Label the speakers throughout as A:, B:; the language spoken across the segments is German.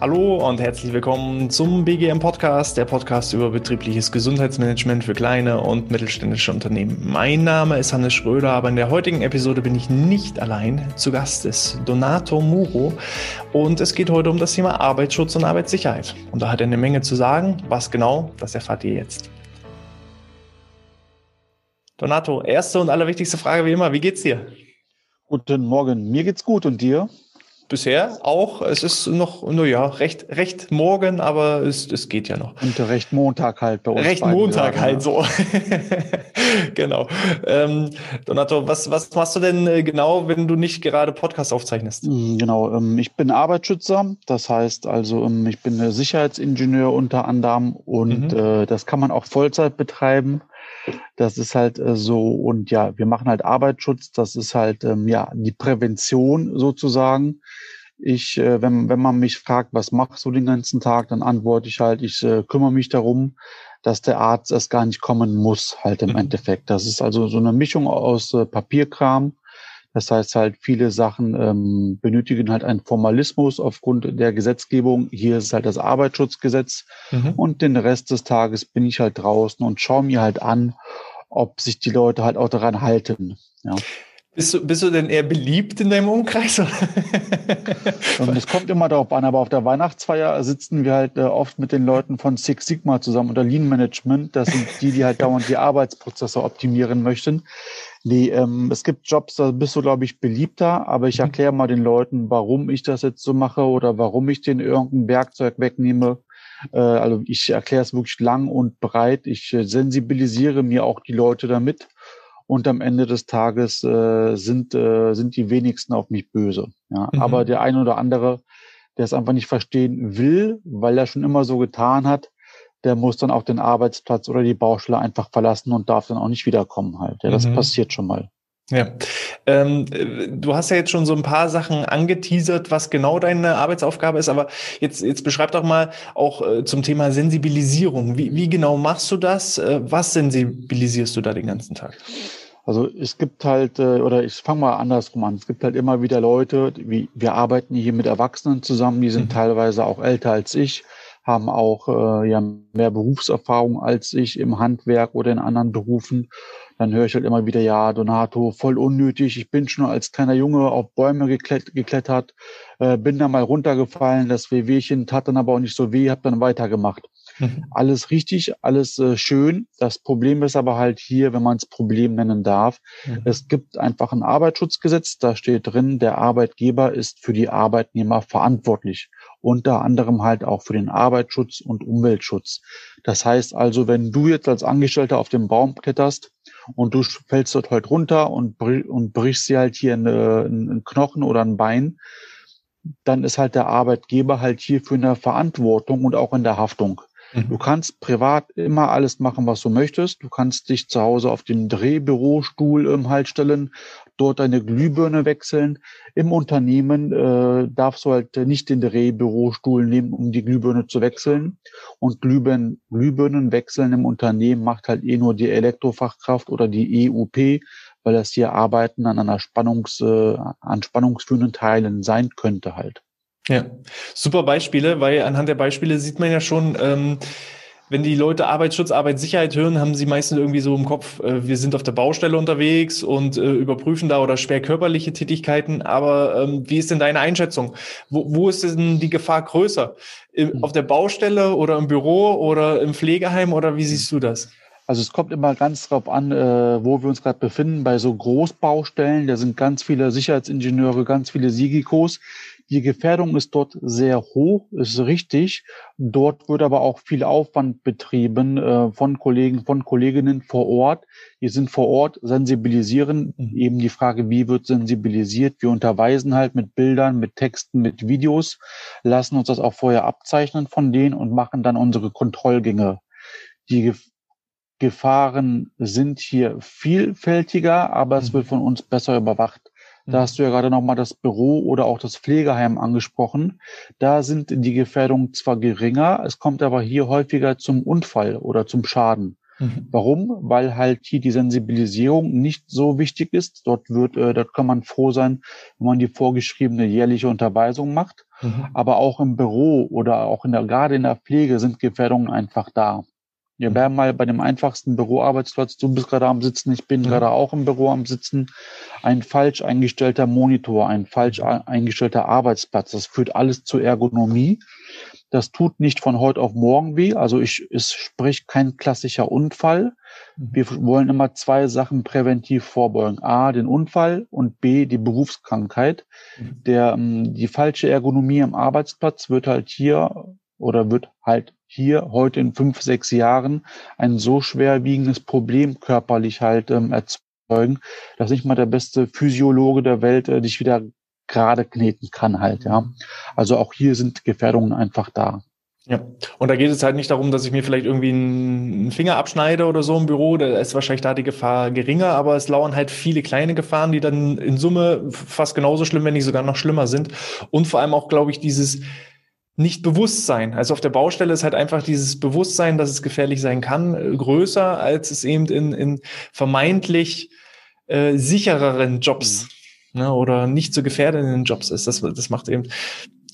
A: Hallo und herzlich willkommen zum BGM Podcast, der Podcast über betriebliches Gesundheitsmanagement für kleine und mittelständische Unternehmen. Mein Name ist Hannes Schröder, aber in der heutigen Episode bin ich nicht allein. Zu Gast ist Donato Muro und es geht heute um das Thema Arbeitsschutz und Arbeitssicherheit. Und da hat er eine Menge zu sagen. Was genau, das erfahrt ihr jetzt. Donato, erste und allerwichtigste Frage wie immer, wie geht's dir?
B: Guten Morgen, mir geht's gut und dir?
A: bisher auch. Es ist noch, naja, recht, recht morgen, aber es, es geht ja noch.
B: Und recht Montag halt bei uns.
A: Recht Montag sagen, halt ja. so. genau. Ähm, Donato, was, was machst du denn äh, genau, wenn du nicht gerade Podcast aufzeichnest?
B: Hm, genau, ähm, ich bin Arbeitsschützer. Das heißt also, ähm, ich bin Sicherheitsingenieur unter anderem und mhm. äh, das kann man auch Vollzeit betreiben. Das ist halt äh, so und ja, wir machen halt Arbeitsschutz. Das ist halt ähm, ja die Prävention sozusagen. Ich, äh, wenn, wenn man mich fragt, was machst du den ganzen Tag, dann antworte ich halt, ich äh, kümmere mich darum, dass der Arzt erst gar nicht kommen muss, halt im mhm. Endeffekt. Das ist also so eine Mischung aus äh, Papierkram. Das heißt halt, viele Sachen ähm, benötigen halt einen Formalismus aufgrund der Gesetzgebung. Hier ist halt das Arbeitsschutzgesetz. Mhm. Und den Rest des Tages bin ich halt draußen und schaue mir halt an, ob sich die Leute halt auch daran halten. Ja.
A: Bist du, bist du denn eher beliebt in deinem Umkreis?
B: Und es kommt immer darauf an, aber auf der Weihnachtsfeier sitzen wir halt äh, oft mit den Leuten von Six Sigma zusammen oder Lean Management. Das sind die, die halt dauernd die Arbeitsprozesse optimieren möchten. Die, ähm, es gibt Jobs, da bist du, glaube ich, beliebter, aber ich mhm. erkläre mal den Leuten, warum ich das jetzt so mache oder warum ich den irgendein Werkzeug wegnehme. Äh, also ich erkläre es wirklich lang und breit. Ich äh, sensibilisiere mir auch die Leute damit und am Ende des Tages äh, sind, äh, sind die wenigsten auf mich böse. Ja. Mhm. Aber der eine oder andere, der es einfach nicht verstehen will, weil er schon immer so getan hat, der muss dann auch den Arbeitsplatz oder die Baustelle einfach verlassen und darf dann auch nicht wiederkommen halt. Ja, das mhm. passiert schon mal.
A: Ja, ähm, du hast ja jetzt schon so ein paar Sachen angeteasert, was genau deine Arbeitsaufgabe ist, aber jetzt, jetzt beschreib doch mal auch äh, zum Thema Sensibilisierung. Wie, wie genau machst du das? Äh, was sensibilisierst du da den ganzen Tag?
B: Also es gibt halt, äh, oder ich fange mal andersrum an, es gibt halt immer wieder Leute, wie wir arbeiten hier mit Erwachsenen zusammen, die sind mhm. teilweise auch älter als ich, haben auch äh, ja, mehr Berufserfahrung als ich im Handwerk oder in anderen Berufen. Dann höre ich halt immer wieder, ja, Donato, voll unnötig, ich bin schon als kleiner Junge auf Bäume geklet geklettert, äh, bin da mal runtergefallen, das Wehwehchen tat dann aber auch nicht so weh, habe dann weitergemacht. Mhm. Alles richtig, alles äh, schön. Das Problem ist aber halt hier, wenn man es Problem nennen darf, mhm. es gibt einfach ein Arbeitsschutzgesetz, da steht drin, der Arbeitgeber ist für die Arbeitnehmer verantwortlich. Unter anderem halt auch für den Arbeitsschutz und Umweltschutz. Das heißt also, wenn du jetzt als Angestellter auf dem Baum kletterst, und du fällst dort halt runter und, und brichst dir halt hier eine, einen Knochen oder ein Bein, dann ist halt der Arbeitgeber halt hier für eine Verantwortung und auch in der Haftung. Mhm. Du kannst privat immer alles machen, was du möchtest. Du kannst dich zu Hause auf den Drehbürostuhl ähm, halt stellen, dort deine Glühbirne wechseln. Im Unternehmen äh, darfst du halt nicht den Drehbürostuhl nehmen, um die Glühbirne zu wechseln. Und Glühbirnen, Glühbirnen wechseln im Unternehmen macht halt eh nur die Elektrofachkraft oder die EUP, weil das hier Arbeiten an einer Spannungs, äh, an spannungsführenden Teilen sein könnte halt.
A: Ja, super Beispiele, weil anhand der Beispiele sieht man ja schon, ähm, wenn die Leute Arbeitsschutz, Arbeitssicherheit hören, haben sie meistens irgendwie so im Kopf, äh, wir sind auf der Baustelle unterwegs und äh, überprüfen da oder schwer körperliche Tätigkeiten. Aber ähm, wie ist denn deine Einschätzung? Wo, wo ist denn die Gefahr größer? Im, hm. auf der Baustelle oder im Büro oder im Pflegeheim oder wie siehst du das?
B: Also es kommt immer ganz drauf an, äh, wo wir uns gerade befinden. Bei so Großbaustellen, da sind ganz viele Sicherheitsingenieure, ganz viele Sigikos, die Gefährdung ist dort sehr hoch, ist richtig. Dort wird aber auch viel Aufwand betrieben äh, von Kollegen, von Kolleginnen vor Ort. Die sind vor Ort, sensibilisieren. Mhm. Eben die Frage, wie wird sensibilisiert? Wir unterweisen halt mit Bildern, mit Texten, mit Videos, lassen uns das auch vorher abzeichnen von denen und machen dann unsere Kontrollgänge. Die Gefahren sind hier vielfältiger, aber es mhm. wird von uns besser überwacht. Da mhm. hast du ja gerade nochmal das Büro oder auch das Pflegeheim angesprochen. Da sind die Gefährdungen zwar geringer, es kommt aber hier häufiger zum Unfall oder zum Schaden. Mhm. Warum? Weil halt hier die Sensibilisierung nicht so wichtig ist. Dort wird, äh, dort kann man froh sein, wenn man die vorgeschriebene jährliche Unterweisung macht. Mhm. Aber auch im Büro oder auch in der, gerade in der Pflege sind Gefährdungen einfach da. Wir bleiben mal bei dem einfachsten Büroarbeitsplatz. Du bist gerade am Sitzen, ich bin ja. gerade auch im Büro am Sitzen. Ein falsch eingestellter Monitor, ein falsch eingestellter Arbeitsplatz. Das führt alles zur Ergonomie. Das tut nicht von heute auf morgen weh. Also ich, es spricht kein klassischer Unfall. Mhm. Wir wollen immer zwei Sachen präventiv vorbeugen. A, den Unfall und B, die Berufskrankheit. Mhm. Der, ähm, die falsche Ergonomie am Arbeitsplatz wird halt hier oder wird halt hier heute in fünf, sechs Jahren ein so schwerwiegendes Problem körperlich halt ähm, erzeugen, dass nicht mal der beste Physiologe der Welt äh, dich wieder gerade kneten kann halt, ja. Also auch hier sind Gefährdungen einfach da.
A: Ja, und da geht es halt nicht darum, dass ich mir vielleicht irgendwie einen Finger abschneide oder so im Büro. Da ist wahrscheinlich da die Gefahr geringer, aber es lauern halt viele kleine Gefahren, die dann in Summe fast genauso schlimm, wenn nicht sogar noch schlimmer sind. Und vor allem auch, glaube ich, dieses, nicht Bewusstsein. Also auf der Baustelle ist halt einfach dieses Bewusstsein, dass es gefährlich sein kann, äh, größer, als es eben in, in vermeintlich äh, sichereren Jobs mhm. ne, oder nicht so gefährdenden Jobs ist. Das, das macht eben.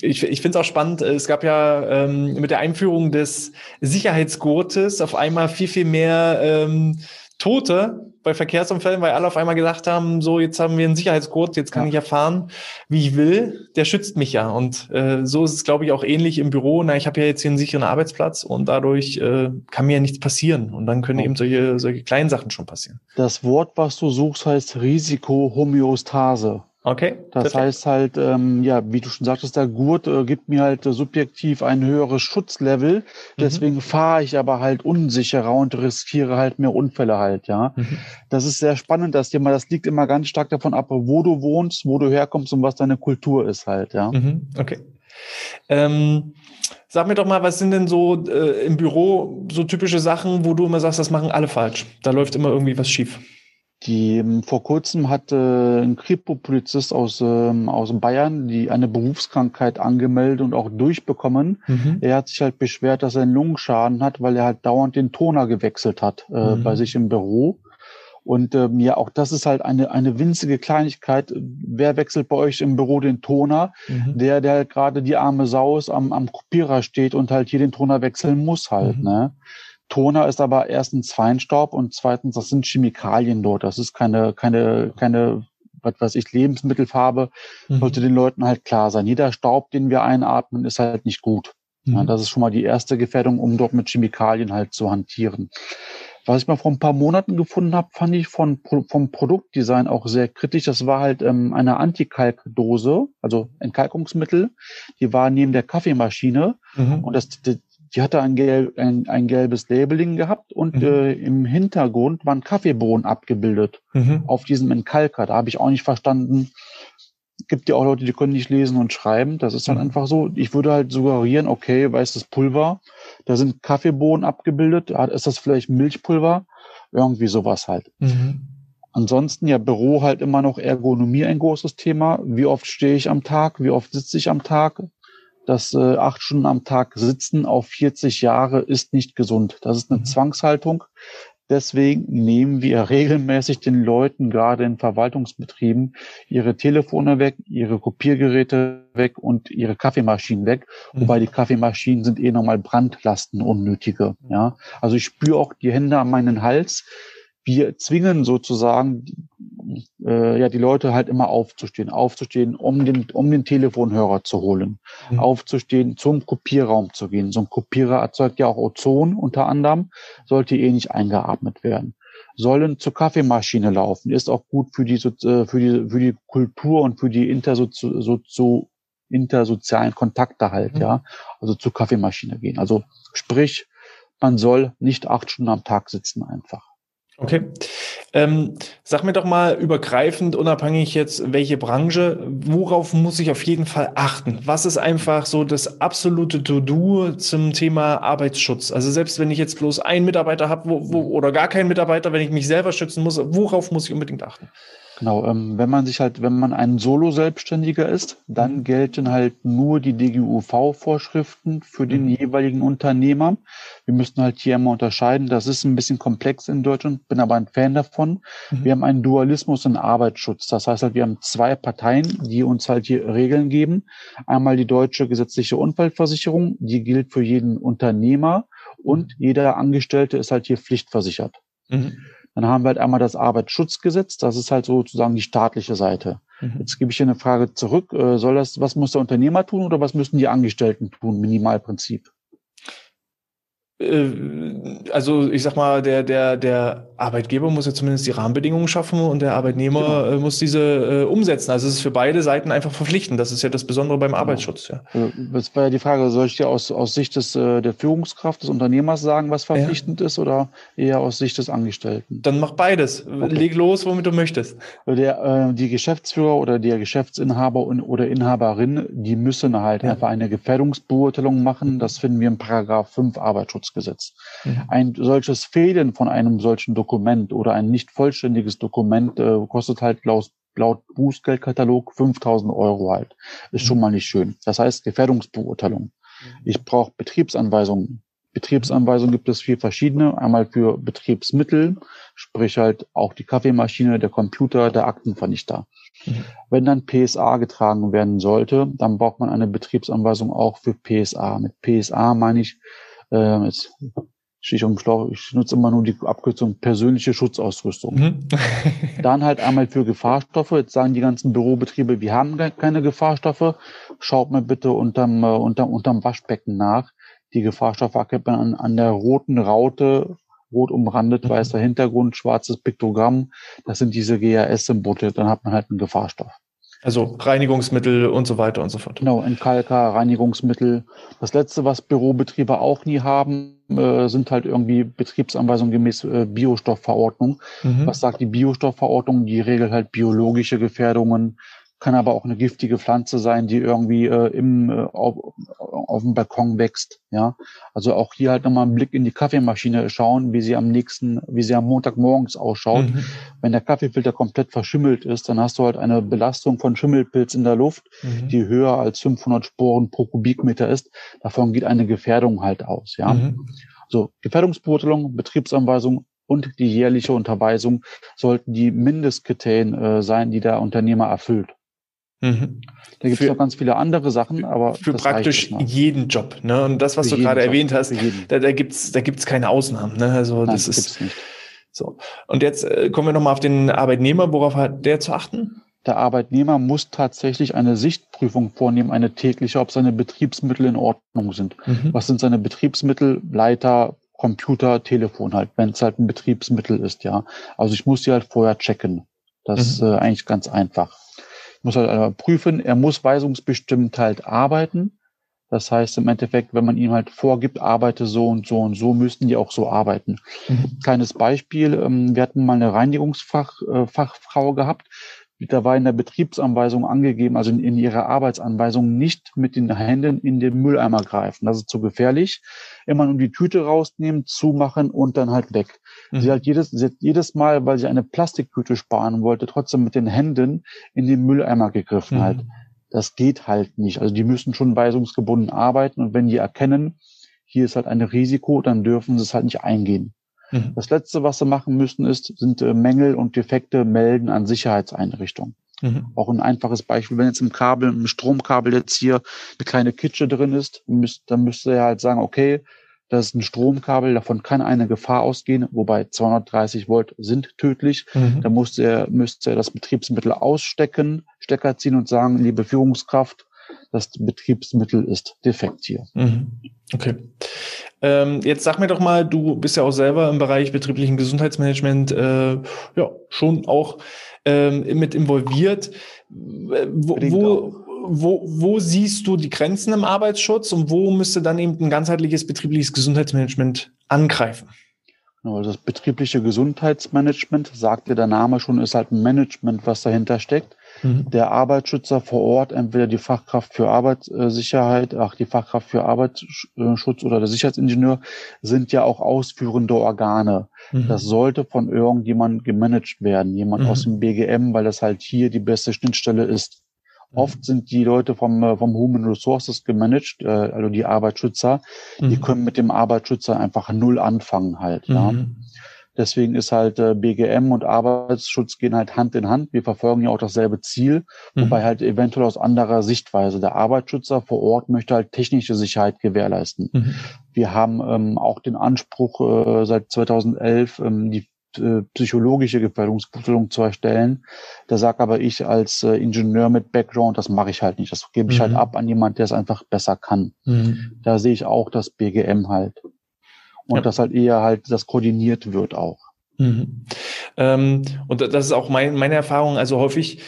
A: Ich, ich finde es auch spannend, es gab ja ähm, mit der Einführung des Sicherheitsgurtes auf einmal viel, viel mehr ähm, Tote bei Verkehrsunfällen, weil alle auf einmal gesagt haben, so jetzt haben wir einen Sicherheitsgurt, jetzt kann ja. ich ja fahren, wie ich will. Der schützt mich ja. Und äh, so ist es, glaube ich, auch ähnlich im Büro. Na, ich habe ja jetzt hier einen sicheren Arbeitsplatz und dadurch äh, kann mir ja nichts passieren. Und dann können ja. eben solche, solche kleinen Sachen schon passieren.
B: Das Wort, was du suchst, heißt Risikohomöostase. Okay. Das perfekt. heißt halt, ähm, ja, wie du schon sagtest, der Gurt äh, gibt mir halt äh, subjektiv ein höheres Schutzlevel. Mhm. Deswegen mhm. fahre ich aber halt unsicherer und riskiere halt mehr Unfälle halt, ja. Mhm. Das ist sehr spannend, das Thema. Das liegt immer ganz stark davon ab, wo du wohnst, wo du herkommst und was deine Kultur ist halt, ja.
A: Mhm. Okay. Ähm, sag mir doch mal, was sind denn so äh, im Büro so typische Sachen, wo du immer sagst, das machen alle falsch? Da läuft immer irgendwie was schief.
B: Die vor kurzem hatte ein Kripo-Polizist aus, ähm, aus Bayern die eine Berufskrankheit angemeldet und auch durchbekommen. Mhm. Er hat sich halt beschwert, dass er einen Lungenschaden hat, weil er halt dauernd den Toner gewechselt hat äh, mhm. bei sich im Büro. Und ähm, ja, auch das ist halt eine, eine winzige Kleinigkeit. Wer wechselt bei euch im Büro den Toner? Mhm. Der, der halt gerade die arme Sau ist, am, am Kopierer steht und halt hier den Toner wechseln muss halt. Mhm. Ne? Toner ist aber erstens Feinstaub und zweitens, das sind Chemikalien dort. Das ist keine, keine, keine, was weiß ich, Lebensmittelfarbe. Mhm. Sollte den Leuten halt klar sein. Jeder Staub, den wir einatmen, ist halt nicht gut. Mhm. Ja, das ist schon mal die erste Gefährdung, um dort mit Chemikalien halt zu hantieren. Was ich mal vor ein paar Monaten gefunden habe, fand ich von, vom Produktdesign auch sehr kritisch. Das war halt ähm, eine Antikalkdose, also Entkalkungsmittel. Die war neben der Kaffeemaschine. Mhm. Und das, die hatte ein, gelb, ein, ein gelbes Labeling gehabt und mhm. äh, im Hintergrund waren Kaffeebohnen abgebildet mhm. auf diesem Entkalker. Da habe ich auch nicht verstanden. Gibt ja auch Leute, die können nicht lesen und schreiben. Das ist halt mhm. einfach so. Ich würde halt suggerieren, okay, weißes Pulver, da sind Kaffeebohnen abgebildet. Ist das vielleicht Milchpulver? Irgendwie sowas halt. Mhm. Ansonsten ja Büro halt immer noch Ergonomie ein großes Thema. Wie oft stehe ich am Tag? Wie oft sitze ich am Tag? Dass äh, acht Stunden am Tag sitzen auf 40 Jahre ist nicht gesund. Das ist eine mhm. Zwangshaltung. Deswegen nehmen wir regelmäßig den Leuten, gerade in Verwaltungsbetrieben, ihre Telefone weg, ihre Kopiergeräte weg und ihre Kaffeemaschinen weg. Mhm. Wobei die Kaffeemaschinen sind eh nochmal Brandlasten, unnötige. Ja, also ich spüre auch die Hände an meinen Hals wir zwingen sozusagen äh, ja die Leute halt immer aufzustehen, aufzustehen, um den um den Telefonhörer zu holen, mhm. aufzustehen, zum Kopierraum zu gehen. So ein Kopierer erzeugt ja auch Ozon unter anderem, sollte eh nicht eingeatmet werden. Sollen zur Kaffeemaschine laufen, ist auch gut für die äh, für die für die Kultur und für die intersozi so, so intersozialen Kontakte halt, mhm. ja. Also zur Kaffeemaschine gehen. Also sprich, man soll nicht acht Stunden am Tag sitzen einfach.
A: Okay. Ähm, sag mir doch mal übergreifend, unabhängig jetzt welche Branche, worauf muss ich auf jeden Fall achten? Was ist einfach so das absolute To-Do zum Thema Arbeitsschutz? Also selbst wenn ich jetzt bloß einen Mitarbeiter habe oder gar keinen Mitarbeiter, wenn ich mich selber schützen muss, worauf muss ich unbedingt achten?
B: Genau, ähm, wenn man sich halt, wenn man ein Solo-Selbstständiger ist, dann mhm. gelten halt nur die DGUV-Vorschriften für den mhm. jeweiligen Unternehmer. Wir müssen halt hier immer unterscheiden. Das ist ein bisschen komplex in Deutschland, bin aber ein Fan davon. Mhm. Wir haben einen Dualismus in Arbeitsschutz. Das heißt halt, wir haben zwei Parteien, die uns halt hier Regeln geben. Einmal die deutsche gesetzliche Unfallversicherung, die gilt für jeden Unternehmer und mhm. jeder Angestellte ist halt hier pflichtversichert. Mhm. Dann haben wir halt einmal das Arbeitsschutzgesetz, das ist halt sozusagen die staatliche Seite. Mhm. Jetzt gebe ich hier eine Frage zurück. Äh, soll das, was muss der Unternehmer tun oder was müssen die Angestellten tun? Minimalprinzip.
A: Äh, also ich sag mal, der, der, der Arbeitgeber muss ja zumindest die Rahmenbedingungen schaffen und der Arbeitnehmer genau. Äh, muss diese äh, umsetzen. Also es ist für beide Seiten einfach verpflichtend. Das ist ja das Besondere beim genau. Arbeitsschutz. Ja.
B: Also, das war ja die Frage, soll ich dir aus, aus Sicht des, der Führungskraft, des Unternehmers sagen, was verpflichtend ja. ist oder eher aus Sicht des Angestellten?
A: Dann mach beides. Okay. Leg los, womit du möchtest.
B: Der, äh, die Geschäftsführer oder der Geschäftsinhaber und, oder Inhaberin, die müssen halt ja. einfach eine Gefährdungsbeurteilung machen. Das finden wir im Paragraph 5 Arbeitsschutz. Datenschutzgesetz. Mhm. Ein solches Fehlen von einem solchen Dokument oder ein nicht vollständiges Dokument äh, kostet halt laut, laut Bußgeldkatalog 5000 Euro halt. Ist mhm. schon mal nicht schön. Das heißt Gefährdungsbeurteilung. Mhm. Ich brauche Betriebsanweisungen. Betriebsanweisungen gibt es vier verschiedene. Einmal für Betriebsmittel, sprich halt auch die Kaffeemaschine, der Computer, der Aktenvernichter. Mhm. Wenn dann PSA getragen werden sollte, dann braucht man eine Betriebsanweisung auch für PSA. Mit PSA meine ich äh, jetzt stehe ich um Schlauch, ich nutze immer nur die Abkürzung persönliche Schutzausrüstung. Mhm. Dann halt einmal für Gefahrstoffe. Jetzt sagen die ganzen Bürobetriebe, wir haben keine Gefahrstoffe. Schaut mal bitte unterm, äh, unterm, unterm Waschbecken nach. Die Gefahrstoffe erkennt man an, an der roten Raute, rot umrandet, mhm. weißer Hintergrund, schwarzes Piktogramm. Das sind diese GAS-Symbole. Dann hat man halt einen Gefahrstoff.
A: Also Reinigungsmittel und so weiter und so fort.
B: Genau, Entkalker, Reinigungsmittel. Das letzte, was Bürobetriebe auch nie haben, äh, sind halt irgendwie Betriebsanweisungen gemäß äh, Biostoffverordnung. Mhm. Was sagt die Biostoffverordnung? Die regelt halt biologische Gefährdungen, kann aber auch eine giftige Pflanze sein, die irgendwie äh, im, äh, auf, auf dem Balkon wächst. Ja, also auch hier halt nochmal einen Blick in die Kaffeemaschine schauen, wie sie am nächsten, wie sie am Montagmorgens ausschaut. Mhm. Wenn der Kaffeefilter komplett verschimmelt ist, dann hast du halt eine Belastung von Schimmelpilz in der Luft, mhm. die höher als 500 Sporen pro Kubikmeter ist. Davon geht eine Gefährdung halt aus. Ja, mhm. so Gefährdungsbeurteilung, Betriebsanweisung und die jährliche Unterweisung sollten die Mindestkriterien äh, sein, die der Unternehmer erfüllt. Mhm. Da gibt es noch ganz viele andere Sachen, aber
A: für praktisch jeden Job. Ne? Und das, was für du gerade Job, erwähnt hast, da, da gibt's da gibt's keine Ausnahmen. Ne? Also Nein, das ist so. Und jetzt äh, kommen wir nochmal auf den Arbeitnehmer. Worauf hat der zu achten?
B: Der Arbeitnehmer muss tatsächlich eine Sichtprüfung vornehmen, eine tägliche, ob seine Betriebsmittel in Ordnung sind. Mhm. Was sind seine Betriebsmittel? Leiter, Computer, Telefon halt, wenn es halt ein Betriebsmittel ist, ja. Also ich muss sie halt vorher checken. Das mhm. ist äh, eigentlich ganz einfach muss halt prüfen, er muss weisungsbestimmt halt arbeiten. Das heißt im Endeffekt, wenn man ihm halt vorgibt, arbeite so und so und so, müssten die auch so arbeiten. Mhm. Kleines Beispiel, ähm, wir hatten mal eine Reinigungsfachfrau äh, gehabt, da war in der Betriebsanweisung angegeben, also in, in, ihrer Arbeitsanweisung nicht mit den Händen in den Mülleimer greifen. Das ist zu gefährlich. Immer nur die Tüte rausnehmen, zumachen und dann halt weg. Mhm. Sie hat jedes, sie hat jedes Mal, weil sie eine Plastiktüte sparen wollte, trotzdem mit den Händen in den Mülleimer gegriffen mhm. halt. Das geht halt nicht. Also die müssen schon weisungsgebunden arbeiten und wenn die erkennen, hier ist halt ein Risiko, dann dürfen sie es halt nicht eingehen. Mhm. Das letzte, was sie machen müssen, ist, sind äh, Mängel und Defekte melden an Sicherheitseinrichtungen. Mhm. Auch ein einfaches Beispiel, wenn jetzt im Kabel, im Stromkabel jetzt hier eine kleine Kitsche drin ist, müsst, dann müsste er halt sagen, okay, das ist ein Stromkabel, davon kann eine Gefahr ausgehen, wobei 230 Volt sind tödlich. Mhm. Da müsste er, müsste er das Betriebsmittel ausstecken, Stecker ziehen und sagen, liebe Führungskraft, das Betriebsmittel ist defekt hier. Mhm.
A: Okay. Ähm, jetzt sag mir doch mal, du bist ja auch selber im Bereich betrieblichen Gesundheitsmanagement äh, ja schon auch ähm, mit involviert. Wo, wo, wo, wo siehst du die Grenzen im Arbeitsschutz und wo müsste dann eben ein ganzheitliches betriebliches Gesundheitsmanagement angreifen?
B: Genau, das betriebliche Gesundheitsmanagement, sagt ja der Name schon, ist halt ein Management, was dahinter steckt. Mhm. Der Arbeitsschützer vor Ort, entweder die Fachkraft für Arbeitssicherheit, ach, die Fachkraft für Arbeitsschutz oder der Sicherheitsingenieur, sind ja auch ausführende Organe. Mhm. Das sollte von irgendjemand gemanagt werden, jemand mhm. aus dem BGM, weil das halt hier die beste Schnittstelle ist. Mhm. Oft sind die Leute vom, äh, vom Human Resources gemanagt, äh, also die Arbeitsschützer, die mhm. können mit dem Arbeitsschützer einfach null anfangen halt. Ja. Mhm. Deswegen ist halt äh, BGM und Arbeitsschutz gehen halt Hand in Hand. Wir verfolgen ja auch dasselbe Ziel, mhm. wobei halt eventuell aus anderer Sichtweise. Der Arbeitsschützer vor Ort möchte halt technische Sicherheit gewährleisten. Mhm. Wir haben ähm, auch den Anspruch äh, seit 2011 ähm, die äh, psychologische Gefährdungsbeurteilung zu erstellen. Da sag aber ich als äh, Ingenieur mit Background, das mache ich halt nicht. Das gebe ich halt mhm. halt ab an jemand, der es einfach besser kann. Mhm. Da sehe ich auch das BGM halt und ja. dass halt eher halt das koordiniert wird auch.
A: Mhm. Ähm, und das ist auch mein, meine Erfahrung. Also häufig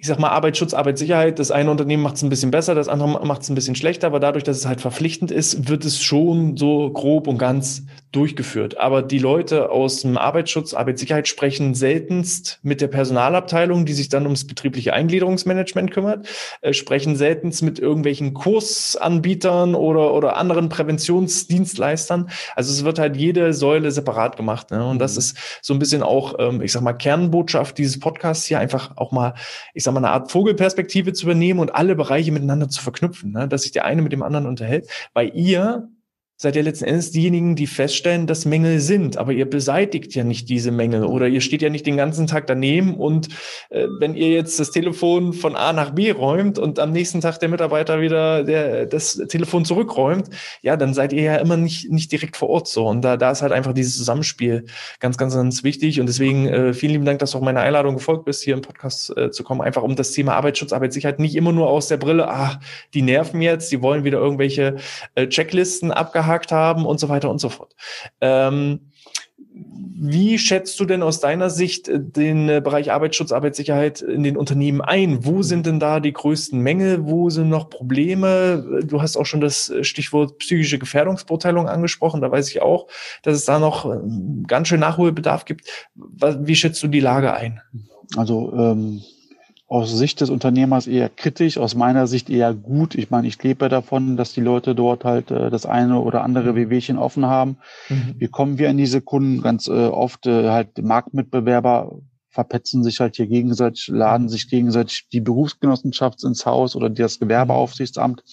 A: ich sag mal, Arbeitsschutz, Arbeitssicherheit, das eine Unternehmen macht es ein bisschen besser, das andere macht es ein bisschen schlechter, aber dadurch, dass es halt verpflichtend ist, wird es schon so grob und ganz durchgeführt. Aber die Leute aus dem Arbeitsschutz, Arbeitssicherheit sprechen seltenst mit der Personalabteilung, die sich dann ums betriebliche Eingliederungsmanagement kümmert, äh, sprechen seltenst mit irgendwelchen Kursanbietern oder, oder anderen Präventionsdienstleistern. Also es wird halt jede Säule separat gemacht. Ne? Und das mhm. ist so ein bisschen auch, ähm, ich sag mal, Kernbotschaft dieses Podcasts hier, einfach auch mal, ich sag sag mal, eine Art Vogelperspektive zu übernehmen und alle Bereiche miteinander zu verknüpfen, ne? dass sich der eine mit dem anderen unterhält, weil ihr seid ihr letzten Endes diejenigen, die feststellen, dass Mängel sind, aber ihr beseitigt ja nicht diese Mängel oder ihr steht ja nicht den ganzen Tag daneben und äh, wenn ihr jetzt das Telefon von A nach B räumt und am nächsten Tag der Mitarbeiter wieder der, das Telefon zurückräumt, ja, dann seid ihr ja immer nicht, nicht direkt vor Ort so. Und da, da ist halt einfach dieses Zusammenspiel ganz, ganz, ganz wichtig. Und deswegen äh, vielen lieben Dank, dass du auch meiner Einladung gefolgt bist, hier im Podcast äh, zu kommen, einfach um das Thema Arbeitsschutz, Arbeitssicherheit nicht immer nur aus der Brille, ah, die nerven jetzt, die wollen wieder irgendwelche äh, Checklisten abgehalten abgehakt haben und so weiter und so fort. Ähm, wie schätzt du denn aus deiner Sicht äh, den äh, Bereich Arbeitsschutz, Arbeitssicherheit in den Unternehmen ein? Wo sind denn da die größten Mängel? Wo sind noch Probleme? Du hast auch schon das äh, Stichwort psychische Gefährdungsbeurteilung angesprochen. Da weiß ich auch, dass es da noch ganz schön Nachholbedarf gibt. Wie schätzt du die Lage ein?
B: Also ähm, aus Sicht des Unternehmers eher kritisch, aus meiner Sicht eher gut. Ich meine, ich lebe davon, dass die Leute dort halt äh, das eine oder andere WWchen offen haben. Mhm. Wie kommen wir an diese Kunden? Ganz äh, oft äh, halt Marktmitbewerber verpetzen sich halt hier gegenseitig, laden sich gegenseitig die Berufsgenossenschaft ins Haus oder das Gewerbeaufsichtsamt.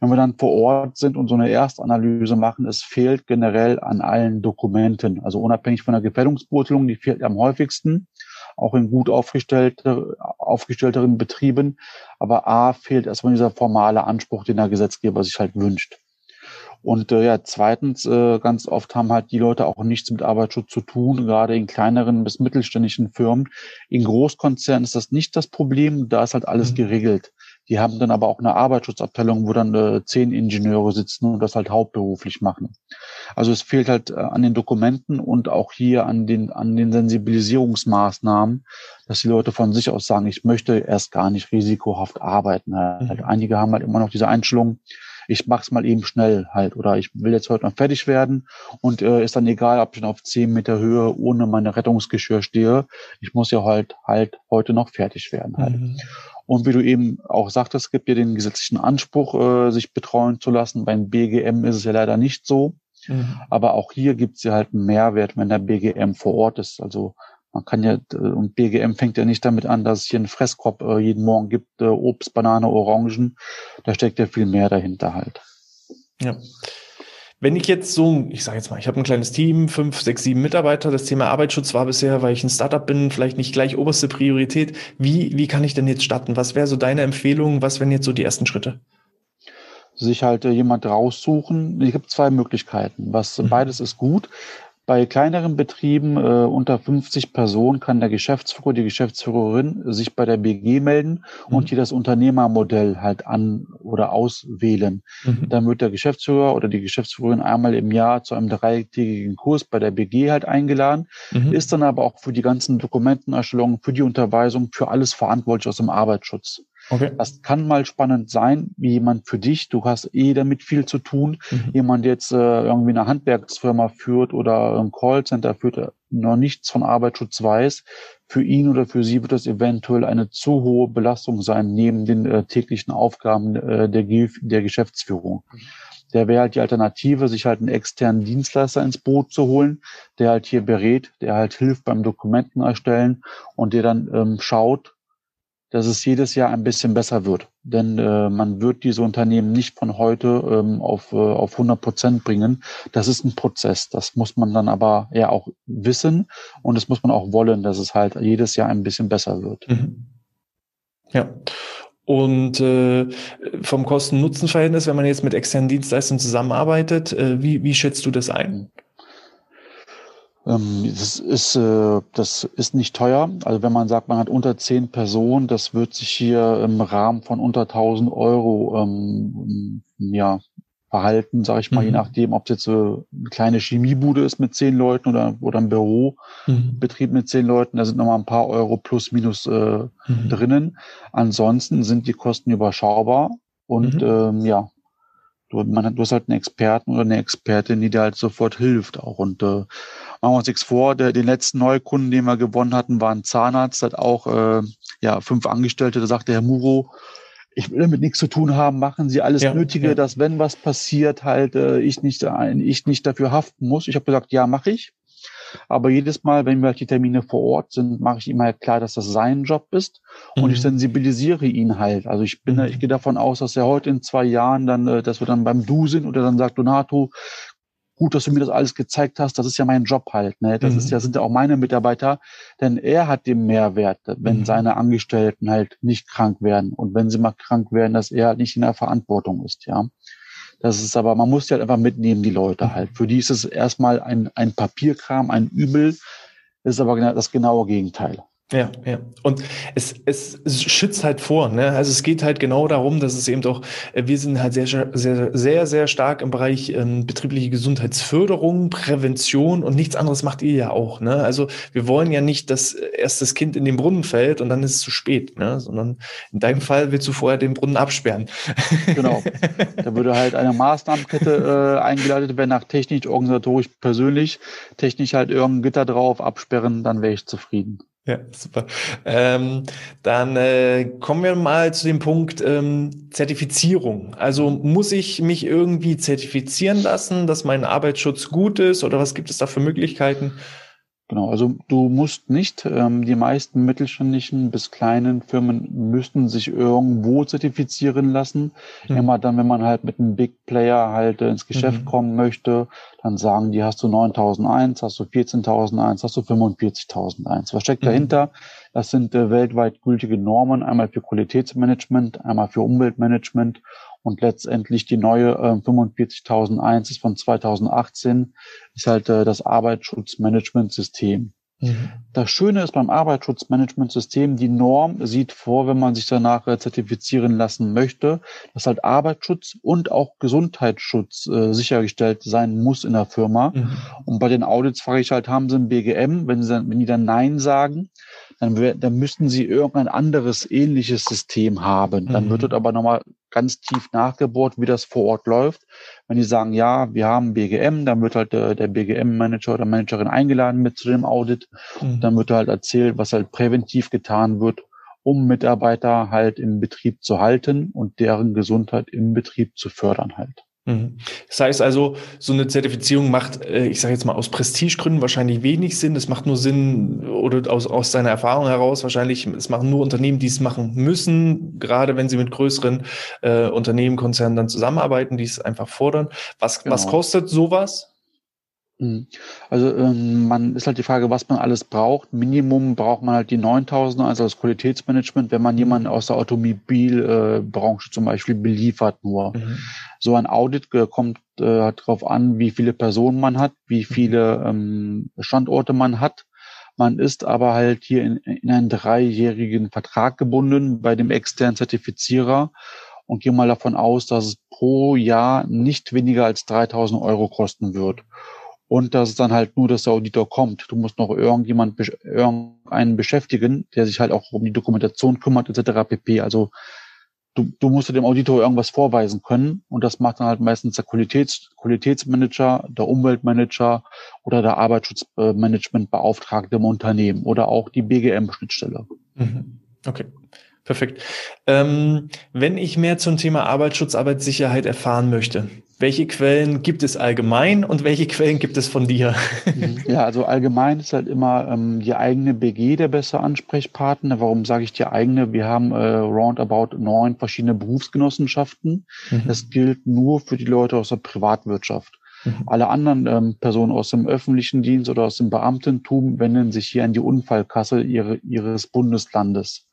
B: Wenn wir dann vor Ort sind und so eine Erstanalyse machen, es fehlt generell an allen Dokumenten. Also unabhängig von der Gefährdungsbeurteilung, die fehlt am häufigsten auch in gut aufgestellte, aufgestellteren Betrieben. Aber A fehlt erstmal dieser formale Anspruch, den der Gesetzgeber sich halt wünscht. Und äh, ja, zweitens, äh, ganz oft haben halt die Leute auch nichts mit Arbeitsschutz zu tun, gerade in kleineren bis mittelständischen Firmen. In Großkonzernen ist das nicht das Problem, da ist halt alles mhm. geregelt. Die haben dann aber auch eine Arbeitsschutzabteilung, wo dann äh, zehn Ingenieure sitzen und das halt hauptberuflich machen. Also es fehlt halt äh, an den Dokumenten und auch hier an den, an den Sensibilisierungsmaßnahmen, dass die Leute von sich aus sagen, ich möchte erst gar nicht risikohaft arbeiten. Halt. Mhm. Einige haben halt immer noch diese Einstellung, ich mach's mal eben schnell halt oder ich will jetzt heute noch fertig werden und äh, ist dann egal, ob ich auf zehn Meter Höhe ohne meine Rettungsgeschirr stehe. Ich muss ja halt halt heute noch fertig werden halt. Mhm. Und wie du eben auch sagtest, gibt ja den gesetzlichen Anspruch, äh, sich betreuen zu lassen. Beim BGM ist es ja leider nicht so. Mhm. Aber auch hier gibt es ja halt einen Mehrwert, wenn der BGM vor Ort ist. Also man kann ja, äh, und BGM fängt ja nicht damit an, dass es hier einen Fresskorb äh, jeden Morgen gibt, äh, Obst, Banane, Orangen. Da steckt ja viel mehr dahinter halt.
A: Ja. Wenn ich jetzt so, ich sage jetzt mal, ich habe ein kleines Team, fünf, sechs, sieben Mitarbeiter, das Thema Arbeitsschutz war bisher, weil ich ein Startup bin, vielleicht nicht gleich oberste Priorität. Wie, wie kann ich denn jetzt starten? Was wäre so deine Empfehlung? Was wären jetzt so die ersten Schritte?
B: Sich halt äh, jemand raussuchen. Es gibt zwei Möglichkeiten. Was mhm. beides ist gut. Bei kleineren Betrieben äh, unter 50 Personen kann der Geschäftsführer, die Geschäftsführerin sich bei der BG melden mhm. und hier das Unternehmermodell halt an oder auswählen. Mhm. Dann wird der Geschäftsführer oder die Geschäftsführerin einmal im Jahr zu einem dreitägigen Kurs bei der BG halt eingeladen, mhm. ist dann aber auch für die ganzen Dokumentenerstellungen, für die Unterweisung, für alles verantwortlich aus dem Arbeitsschutz. Okay. Das kann mal spannend sein, wie jemand für dich, du hast eh damit viel zu tun, mhm. jemand jetzt äh, irgendwie eine Handwerksfirma führt oder ein Callcenter führt, noch nichts von Arbeitsschutz weiß, für ihn oder für sie wird das eventuell eine zu hohe Belastung sein, neben den äh, täglichen Aufgaben äh, der, der Geschäftsführung. Mhm der wäre halt die Alternative, sich halt einen externen Dienstleister ins Boot zu holen, der halt hier berät, der halt hilft beim Dokumenten erstellen und der dann ähm, schaut, dass es jedes Jahr ein bisschen besser wird. Denn äh, man wird diese Unternehmen nicht von heute ähm, auf, äh, auf 100 Prozent bringen. Das ist ein Prozess. Das muss man dann aber ja auch wissen und das muss man auch wollen, dass es halt jedes Jahr ein bisschen besser wird. Mhm.
A: Ja. Und äh, vom Kosten-Nutzen-Verhältnis, wenn man jetzt mit externen Dienstleistern zusammenarbeitet, äh, wie, wie schätzt du das ein?
B: Ähm, das ist, äh, das ist nicht teuer. Also wenn man sagt, man hat unter zehn Personen, das wird sich hier im Rahmen von unter 1000 Euro ähm, ja, verhalten, sage ich mal, mhm. je nachdem, ob es jetzt so eine kleine Chemiebude ist mit zehn Leuten oder, oder ein Bürobetrieb mhm. mit zehn Leuten, da sind nochmal ein paar Euro plus minus äh, mhm. drinnen. Ansonsten sind die Kosten überschaubar und mhm. ähm, ja, du, man, du hast halt einen Experten oder eine Expertin, die dir halt sofort hilft auch. Und äh, machen wir uns nichts vor, der, den letzten Neukunden, den wir gewonnen hatten, war ein Zahnarzt, hat auch äh, ja, fünf Angestellte, da sagte Herr Muro, ich will damit nichts zu tun haben, machen Sie alles ja, Nötige, ja. dass wenn was passiert, halt äh, ich nicht ich nicht dafür haften muss. Ich habe gesagt, ja, mache ich. Aber jedes Mal, wenn wir halt die Termine vor Ort sind, mache ich ihm halt klar, dass das sein Job ist und mhm. ich sensibilisiere ihn halt. Also ich bin, mhm. ich gehe davon aus, dass er heute in zwei Jahren dann, äh, dass wir dann beim Du sind oder dann sagt Donato, gut, dass du mir das alles gezeigt hast, das ist ja mein Job halt, ne? Das mhm. ist ja, sind ja auch meine Mitarbeiter, denn er hat den Mehrwert, wenn mhm. seine Angestellten halt nicht krank werden und wenn sie mal krank werden, dass er halt nicht in der Verantwortung ist, ja. Das ist aber, man muss ja halt einfach mitnehmen, die Leute mhm. halt. Für die ist es erstmal ein, ein Papierkram, ein Übel, das ist aber das genaue Gegenteil.
A: Ja, ja. Und es, es, schützt halt vor. Ne? Also es geht halt genau darum, dass es eben doch, äh, wir sind halt sehr, sehr, sehr, sehr stark im Bereich ähm, betriebliche Gesundheitsförderung, Prävention und nichts anderes macht ihr ja auch. Ne? Also wir wollen ja nicht, dass erst das Kind in den Brunnen fällt und dann ist es zu spät, ne? sondern in deinem Fall willst du vorher den Brunnen absperren.
B: Genau. Da würde halt eine Maßnahmenkette äh, eingeleitet werden nach technisch, organisatorisch, persönlich. Technisch halt irgendein Gitter drauf, absperren, dann wäre ich zufrieden.
A: Ja, super. Ähm, dann äh, kommen wir mal zu dem Punkt ähm, Zertifizierung. Also muss ich mich irgendwie zertifizieren lassen, dass mein Arbeitsschutz gut ist oder was gibt es da für Möglichkeiten?
B: Genau, also du musst nicht, ähm, die meisten mittelständischen bis kleinen Firmen müssten sich irgendwo zertifizieren lassen. Mhm. Immer dann, wenn man halt mit einem Big Player halt ins Geschäft mhm. kommen möchte, dann sagen die, hast du 9001, hast du 14001, hast du 45.001. Was steckt mhm. dahinter? Das sind äh, weltweit gültige Normen, einmal für Qualitätsmanagement, einmal für Umweltmanagement und letztendlich die neue äh, 45001 ist von 2018, ist halt äh, das Arbeitsschutzmanagementsystem. Mhm. Das Schöne ist beim Arbeitsschutzmanagementsystem, die Norm sieht vor, wenn man sich danach äh, zertifizieren lassen möchte, dass halt Arbeitsschutz und auch Gesundheitsschutz äh, sichergestellt sein muss in der Firma. Mhm. Und bei den Audits frage ich halt, haben sie ein BGM? Wenn, sie dann, wenn die dann Nein sagen, dann, dann müssten sie irgendein anderes ähnliches System haben. Dann mhm. wird dort aber nochmal ganz tief nachgebohrt, wie das vor Ort läuft. Wenn die sagen, ja, wir haben BGM, dann wird halt der, der BGM-Manager oder Managerin eingeladen mit zu dem Audit. Mhm. Dann wird halt erzählt, was halt präventiv getan wird, um Mitarbeiter halt im Betrieb zu halten und deren Gesundheit im Betrieb zu fördern halt.
A: Mhm. Das heißt also, so eine Zertifizierung macht, äh, ich sage jetzt mal aus Prestigegründen wahrscheinlich wenig Sinn. Es macht nur Sinn oder aus, aus seiner Erfahrung heraus wahrscheinlich, es machen nur Unternehmen, die es machen müssen, gerade wenn sie mit größeren äh, Unternehmen, Konzernen dann zusammenarbeiten, die es einfach fordern. Was, genau. was kostet sowas?
B: Mhm. Also ähm, man ist halt die Frage, was man alles braucht. Minimum braucht man halt die 9000, also das Qualitätsmanagement, wenn man mhm. jemanden aus der Automobilbranche äh, zum Beispiel beliefert nur. Mhm. So ein Audit äh, kommt äh, darauf an, wie viele Personen man hat, wie mhm. viele ähm, Standorte man hat. Man ist aber halt hier in, in einen dreijährigen Vertrag gebunden bei dem externen Zertifizierer und gehe mal davon aus, dass es pro Jahr nicht weniger als 3000 Euro kosten wird und dass es dann halt nur, dass der Auditor kommt. Du musst noch irgendjemand, irgendeinen einen beschäftigen, der sich halt auch um die Dokumentation kümmert, etc. pp. Also du, du musst dem Auditor irgendwas vorweisen können und das macht dann halt meistens der Qualitäts, Qualitätsmanager, der Umweltmanager oder der Arbeitsschutzmanagementbeauftragte im Unternehmen oder auch die BGM-Schnittstelle.
A: Mhm. Okay. Perfekt. Ähm, wenn ich mehr zum Thema Arbeitsschutz, Arbeitssicherheit erfahren möchte, welche Quellen gibt es allgemein und welche Quellen gibt es von dir?
B: Mhm. Ja, also allgemein ist halt immer ähm, die eigene BG der beste Ansprechpartner. Warum sage ich die eigene? Wir haben äh, roundabout neun verschiedene Berufsgenossenschaften. Mhm. Das gilt nur für die Leute aus der Privatwirtschaft. Mhm. Alle anderen ähm, Personen aus dem öffentlichen Dienst oder aus dem Beamtentum wenden sich hier an die Unfallkasse ihre, ihres Bundeslandes.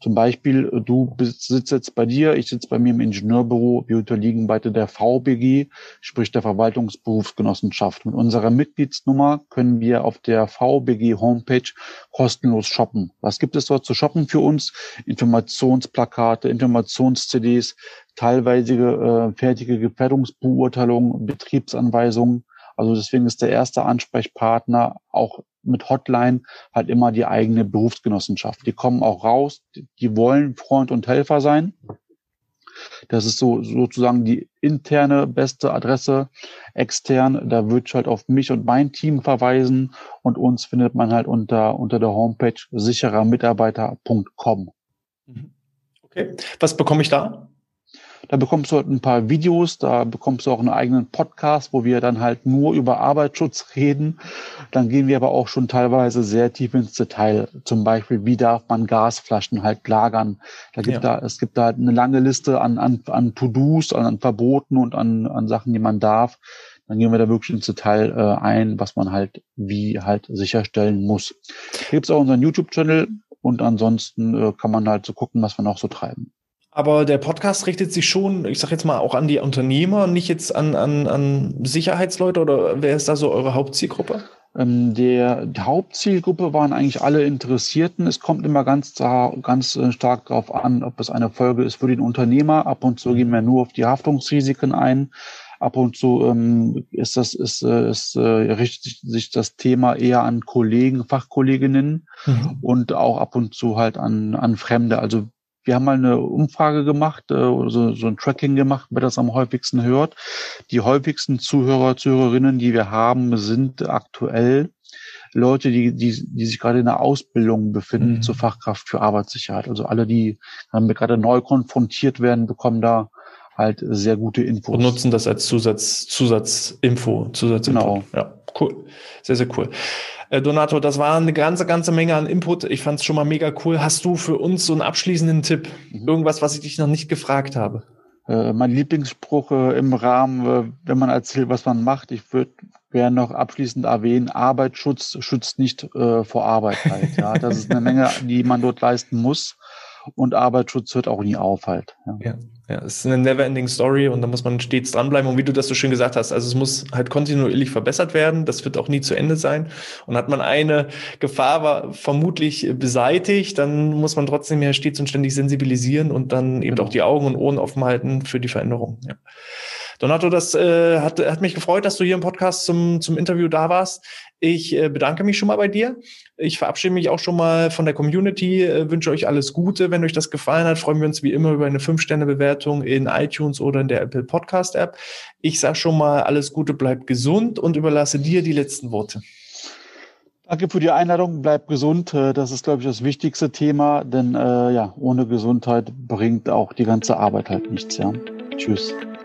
B: Zum Beispiel, äh, du sitzt jetzt bei dir, ich sitze bei mir im Ingenieurbüro, wir unterliegen beide der VBG, sprich der Verwaltungsberufsgenossenschaft. Mit unserer Mitgliedsnummer können wir auf der VBG Homepage kostenlos shoppen. Was gibt es dort zu shoppen für uns? Informationsplakate, Informations-CDs, teilweise äh, fertige Gefährdungsbeurteilungen, Betriebsanweisungen. Also deswegen ist der erste Ansprechpartner auch mit Hotline halt immer die eigene Berufsgenossenschaft. Die kommen auch raus, die wollen Freund und Helfer sein. Das ist so sozusagen die interne beste Adresse. Extern, da würde ich halt auf mich und mein Team verweisen und uns findet man halt unter, unter der Homepage sicherermitarbeiter.com.
A: Mhm. Okay. Was bekomme ich da?
B: Da bekommst du halt ein paar Videos, da bekommst du auch einen eigenen Podcast, wo wir dann halt nur über Arbeitsschutz reden. Dann gehen wir aber auch schon teilweise sehr tief ins Detail. Zum Beispiel, wie darf man Gasflaschen halt lagern? Da gibt ja. da, es gibt da halt eine lange Liste an, an, an To-Dos, an, an Verboten und an, an Sachen, die man darf. Dann gehen wir da wirklich ins Detail äh, ein, was man halt wie halt sicherstellen muss. Hier gibt es auch unseren YouTube-Channel und ansonsten äh, kann man halt so gucken, was wir noch so treiben.
A: Aber der Podcast richtet sich schon, ich sage jetzt mal, auch an die Unternehmer, nicht jetzt an, an, an Sicherheitsleute oder wer ist da so eure Hauptzielgruppe?
B: Ähm, der, die Hauptzielgruppe waren eigentlich alle Interessierten. Es kommt immer ganz, ganz äh, stark darauf an, ob es eine Folge ist für den Unternehmer. Ab und zu gehen wir nur auf die Haftungsrisiken ein. Ab und zu ähm, ist das ist, äh, ist, äh, richtet sich das Thema eher an Kollegen, Fachkolleginnen mhm. und auch ab und zu halt an, an Fremde. Also wir haben mal eine Umfrage gemacht, äh, so, so ein Tracking gemacht, wer das am häufigsten hört. Die häufigsten Zuhörer, Zuhörerinnen, die wir haben, sind aktuell Leute, die, die, die sich gerade in der Ausbildung befinden mhm. zur Fachkraft für Arbeitssicherheit. Also alle, die gerade neu konfrontiert werden, bekommen da halt sehr gute Infos.
A: Und nutzen das als Zusatz, Zusatzinfo, Zusatzinfo. Genau. Ja, cool. Sehr, sehr cool. Äh, Donato, das war eine ganze, ganze Menge an Input. Ich fand es schon mal mega cool. Hast du für uns so einen abschließenden Tipp? Mhm. Irgendwas, was ich dich noch nicht gefragt habe?
B: Äh, mein Lieblingsspruch äh, im Rahmen, äh, wenn man erzählt, was man macht, ich würde gerne noch abschließend erwähnen, Arbeitsschutz schützt nicht äh, vor Arbeit halt. Ja, das ist eine Menge, die man dort leisten muss und Arbeitsschutz hört auch nie auf halt.
A: Ja. ja. Ja, es ist eine never-ending Story und da muss man stets dranbleiben. Und wie du das so schön gesagt hast, also es muss halt kontinuierlich verbessert werden. Das wird auch nie zu Ende sein. Und hat man eine Gefahr vermutlich beseitigt, dann muss man trotzdem ja stets und ständig sensibilisieren und dann eben genau. auch die Augen und Ohren offen halten für die Veränderung. Ja. Donato, das äh, hat, hat mich gefreut, dass du hier im Podcast zum, zum Interview da warst. Ich äh, bedanke mich schon mal bei dir. Ich verabschiede mich auch schon mal von der Community, äh, wünsche euch alles Gute. Wenn euch das gefallen hat, freuen wir uns wie immer über eine 5-Sterne-Bewertung in iTunes oder in der Apple Podcast-App. Ich sage schon mal alles Gute, bleib gesund und überlasse dir die letzten Worte.
B: Danke für die Einladung. Bleib gesund. Äh, das ist, glaube ich, das wichtigste Thema, denn äh, ja, ohne Gesundheit bringt auch die ganze Arbeit halt nichts. Ja. Tschüss.